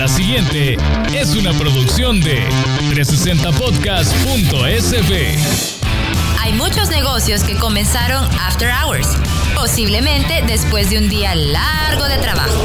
La siguiente es una producción de 360podcast.sb. Hay muchos negocios que comenzaron after hours, posiblemente después de un día largo de trabajo.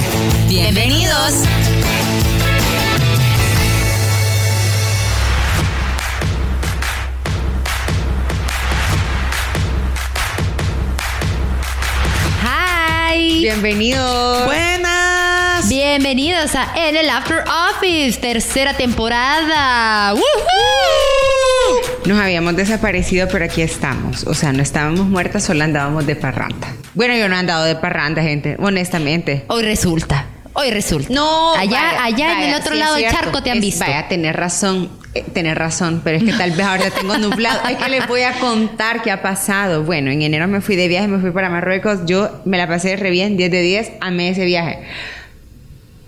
Bienvenidos. Hi. Bienvenidos. Buenas. Bienvenidos a En el After Office, tercera temporada. ¡Woohoo! Nos habíamos desaparecido, pero aquí estamos. O sea, no estábamos muertas, solo andábamos de parranda. Bueno, yo no he andado de parranda, gente, honestamente. Hoy resulta. Hoy resulta. No, allá, vaya, allá en el otro sí, lado del charco te han Es- visto. Vaya, tener razón, eh, tener razón, pero es que tal vez ahora tengo nublado. Ay, que les voy a contar qué ha pasado. Bueno, en enero me fui de viaje, me fui para Marruecos. Yo me la pasé re bien, 10 de 10, amé ese viaje.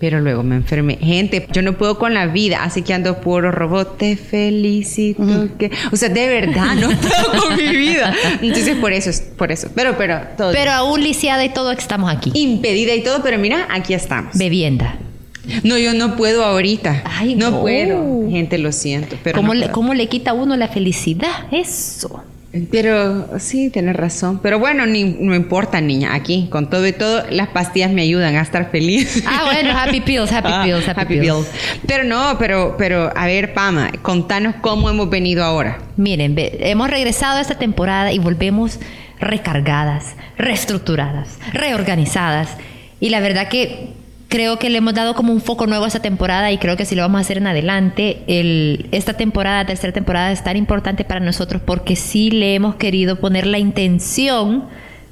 Pero luego me enfermé. Gente, yo no puedo con la vida, así que ando puro robot. Te felicito. que... O sea, de verdad, no puedo con mi vida. Entonces, por eso, es- por eso. Pero, pero, todo Pero aún lisiada y todo estamos aquí. impedida y todo, pero mira, aquí estamos. Bebienda. No, yo no puedo ahorita. Ay, no, no. puedo. Gente, lo siento. Pero, ¿Cómo, no le. ¿Cómo le quita a uno la felicidad? Eso. Pero sí, tienes razón. Pero bueno, ni, no importa, niña. Aquí, con todo y todo, las pastillas me ayudan a estar feliz. Ah, bueno, happy pills, happy Ah, pills, happy, pills. Pero no, pero, pero, a ver, Pama, contanos cómo hemos venido ahora. Miren, ve- hemos regresado a esta temporada y volvemos recargadas, reestructuradas, reorganizadas. Y la verdad que creo que le hemos dado como un foco nuevo a esta temporada y creo que si lo vamos a hacer en adelante, el, esta temporada, tercera temporada, es tan importante para nosotros porque sí le hemos querido poner la intención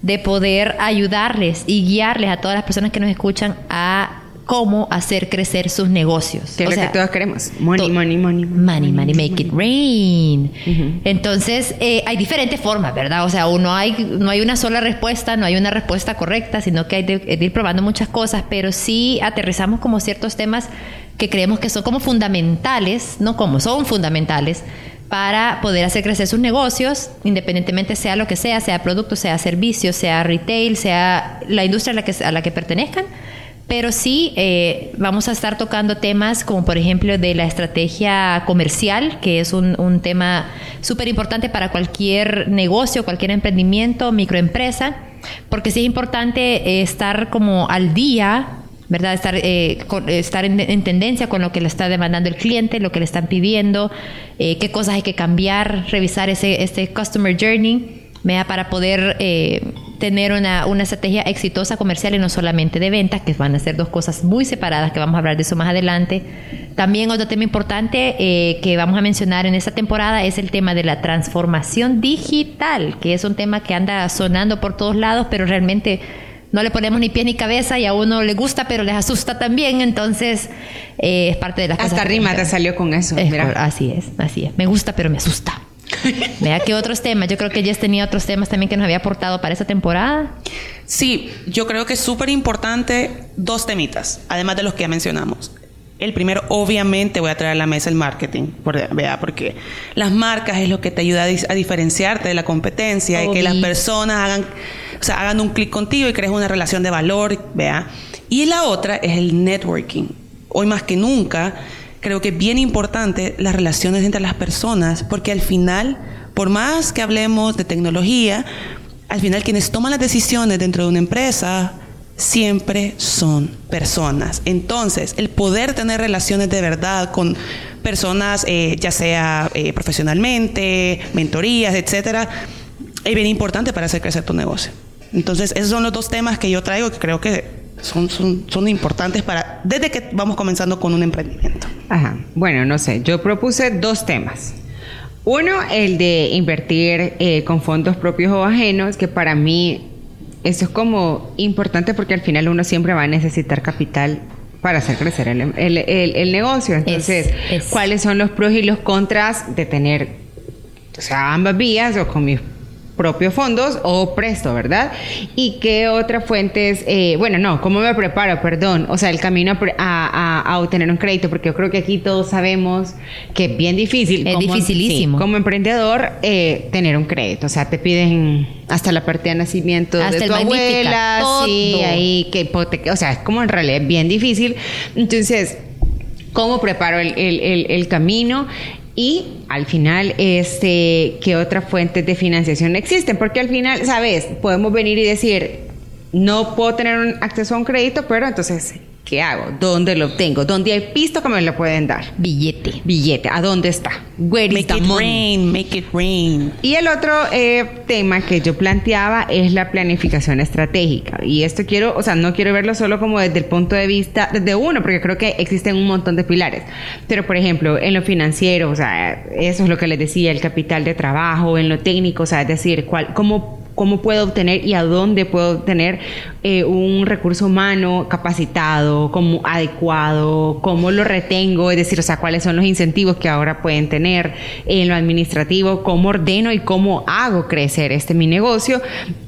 de poder ayudarles y guiarles a todas las personas que nos escuchan a cómo hacer crecer sus negocios. Que es lo que todos queremos. Money, to- money, money. Money, money, make it rain. Entonces, eh, hay diferentes formas, ¿verdad? O sea, uno hay, no hay una sola respuesta, no hay una respuesta correcta, sino que hay de, de ir probando muchas cosas, pero sí aterrizamos como ciertos temas que creemos que son como fundamentales, no como, son fundamentales para poder hacer crecer sus negocios, independientemente sea lo que sea, sea producto, sea servicio, sea retail, sea la industria a la que, a la que pertenezcan. Pero sí, eh, vamos a estar tocando temas como por ejemplo de la estrategia comercial, que es un, un tema súper importante para cualquier negocio, cualquier emprendimiento, microempresa, porque sí es importante eh, estar como al día, ¿verdad? Estar, eh, con- estar en, en tendencia con lo que le está demandando el cliente, lo que le están pidiendo, eh, qué cosas hay que cambiar, revisar ese, ese customer journey. ¿vea? para poder eh, tener una, una estrategia exitosa comercial y no solamente de ventas, que van a ser dos cosas muy separadas, que vamos a hablar de eso más adelante. También otro tema importante eh, que vamos a mencionar en esta temporada es el tema de la transformación digital, que es un tema que anda sonando por todos lados, pero realmente no le ponemos ni pie ni cabeza y a uno le gusta, pero les asusta también, entonces eh, es parte de las cosas. Hasta que- rima te salió con eso. es mira. cor- así es, así es. Me gusta, pero me asusta. Vea que otros temas. Yo creo que Jess tenía otros temas también que nos había aportado para esta temporada. Sí, yo creo que es súper importante dos temitas, además de los que ya mencionamos. El primero, obviamente, voy a traer a la mesa el marketing, vea, porque las marcas es lo que te ayuda a, diferenciarte de la competencia y que las Obvio. personas hagan, o sea, hagan un clic contigo y crees una relación de valor, vea. Y la otra es el networking. Hoy más que nunca, creo que es bien importante las relaciones entre las personas, porque al final, por más que hablemos de tecnología, al final quienes toman las decisiones dentro de una empresa siempre son personas. Entonces, el poder tener relaciones de verdad con personas, eh, ya sea eh, profesionalmente, mentorías, etcétera, es bien importante para hacer crecer tu negocio. Entonces, esos son los dos temas que yo traigo que creo que son, son, son importantes para desde que vamos comenzando con un emprendimiento. Ajá. Bueno, no sé. Yo propuse dos temas. Uno, el de invertir eh, con fondos propios o ajenos, que para mí eso es como importante porque al final uno siempre va a necesitar capital para hacer crecer el, el- el- el negocio. Entonces, es. ¿cuáles son los pros y los contras de tener, o sea, ambas vías o con mis propios fondos o presto, ¿verdad? ¿Y qué otras fuentes? eh, bueno, no, ¿cómo me preparo? Perdón, o sea, el camino a, a- a- obtener un crédito, porque yo creo que aquí todos sabemos que es bien difícil. Es como- dificilísimo. sí, como emprendedor, eh, tener un crédito, o sea, te piden hasta la partida de nacimiento Hasta de tu abuela, todo. sí, ahí que hipoteca, o sea, es como en realidad bien difícil. Entonces, ¿cómo preparo el, el- el- el camino? Y al final, este, ¿qué otras fuentes de financiación existen? Porque al final, ¿sabes? Podemos venir y decir, no puedo tener un acceso a un crédito, pero entonces, ¿qué hago? ¿Dónde lo obtengo? ¿Dónde hay pisto que me lo pueden dar? Billete. Billete, ¿a dónde está? Where is Make the it money? rain, make it rain. Y el otro eh, tema que yo planteaba es la planificación estratégica. Y esto quiero, o sea, no quiero verlo solo como desde el punto de vista de uno, porque creo que existen un montón de pilares. Pero, por ejemplo, en lo financiero, o sea, eso es lo que les decía, el capital de trabajo, en lo técnico, o sea, es decir, cuál, cómo cómo puedo obtener y a dónde puedo obtener eh, un recurso humano capacitado, como adecuado, cómo lo retengo, es decir, o sea, cuáles son los incentivos que ahora pueden tener en lo administrativo, cómo ordeno y cómo hago crecer este mi negocio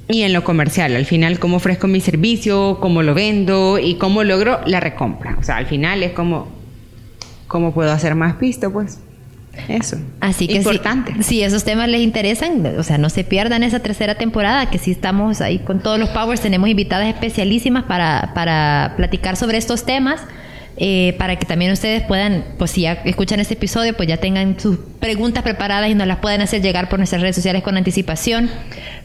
y en lo comercial, al final cómo ofrezco mi servicio, cómo lo vendo y cómo logro la recompra. O sea, al final es como cómo puedo hacer más pisto, pues. Eso. Así que importante. Si, si esos temas les interesan, o sea, no se pierdan esa tercera temporada, que sí estamos ahí con todos los powers, tenemos invitadas especialísimas para, para platicar sobre estos temas. eh, para que también ustedes puedan, pues si ya escuchan este episodio, pues ya tengan sus preguntas preparadas y nos las puedan hacer llegar por nuestras redes sociales con anticipación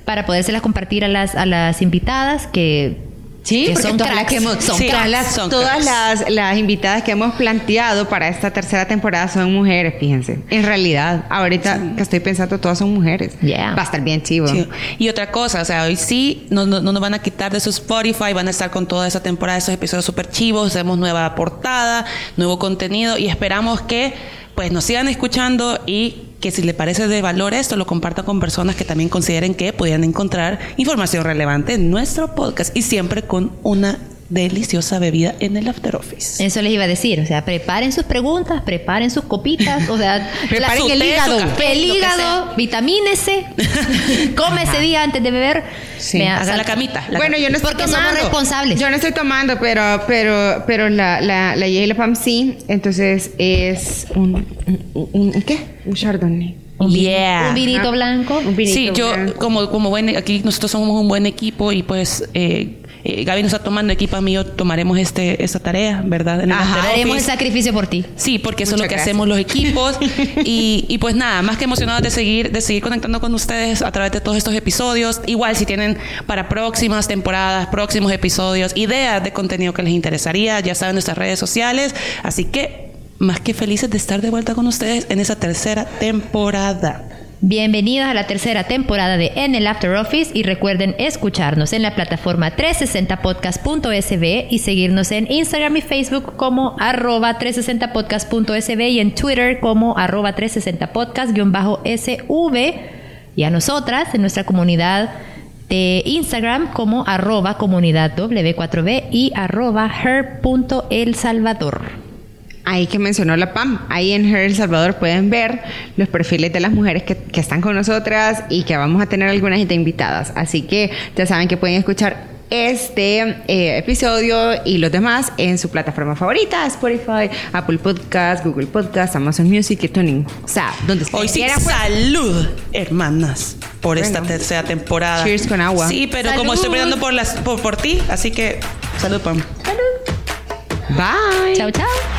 para podérselas compartir a las, a las invitadas que, Sí, son todas las que hemos- son Sí, todas las, son todas las, las invitadas que hemos planteado para esta tercera temporada son mujeres, fíjense. En realidad, ahorita que estoy pensando, todas son mujeres. Yeah. Va a estar bien chivo. Sí. Y otra cosa, o sea, hoy sí no, no, no nos van a quitar de su Spotify, van a estar con toda esa temporada, esos episodios súper chivos, hacemos nueva portada, nuevo contenido y esperamos que pues nos sigan escuchando y que si le parece de valor esto, lo compartan con personas que también consideren que podían encontrar información relevante en nuestro podcast y siempre con una deliciosa bebida en el After Office. Eso les iba a decir, o sea, preparen sus preguntas, preparen sus copitas, o sea, Preparen la- el hígado. café, el hígado, vitamínese, come ese día antes de beber. Sí. Sal- la camita. la Bueno, yo no estoy Porque somos tomando. responsables. Yo no estoy tomando, pero, pero, pero la, la, la Yale Pam sí. Entonces es un, un, un- ¿un ¿qué? Un Chardonnay. un, Yeah. un vinito blanco. Un vinito Sí, yo blanco. como, como buen, aquí nosotros somos un buen equipo y pues eh, eh, Gaby nos está tomando, equipo mío, tomaremos este, esta tarea, ¿verdad? En el Ajá. After Haremos el sacrificio por ti. Sí, porque eso es lo que gracias. hacemos los equipos. y, y pues nada, más que emocionados de seguir, de seguir conectando con ustedes a través de todos estos episodios. Igual si tienen para próximas temporadas, próximos episodios, ideas de contenido que les interesaría, ya saben nuestras redes sociales. Así que más que felices de estar de vuelta con ustedes en esa tercera temporada. Bienvenidos a la tercera temporada de En el After Office y recuerden escucharnos en la plataforma 360podcast.sb y seguirnos en Instagram y Facebook como arroba 360podcast.sb y en Twitter como arroba 360podcast-sv y a nosotras en nuestra comunidad de Instagram como arroba comunidad W4B y arroba her.elsalvador. Ahí que mencionó la PAM, ahí en Her El Salvador pueden ver los perfiles de las mujeres que, que están con nosotras y que vamos a tener algunas de invitadas. Así que ya saben que pueden escuchar este eh, episodio y los demás en su plataforma favorita, Spotify, Apple Podcast, Google Podcast, Amazon Music y Tuning. O sea, donde Hoy ustedes sí, quieran, pues. salud, hermanas, por esta tercera temporada. Cheers con agua. Sí, pero Salud. como estoy brindando por, las, por, por ti, así que salud, Pam. Bye. Chao, chao.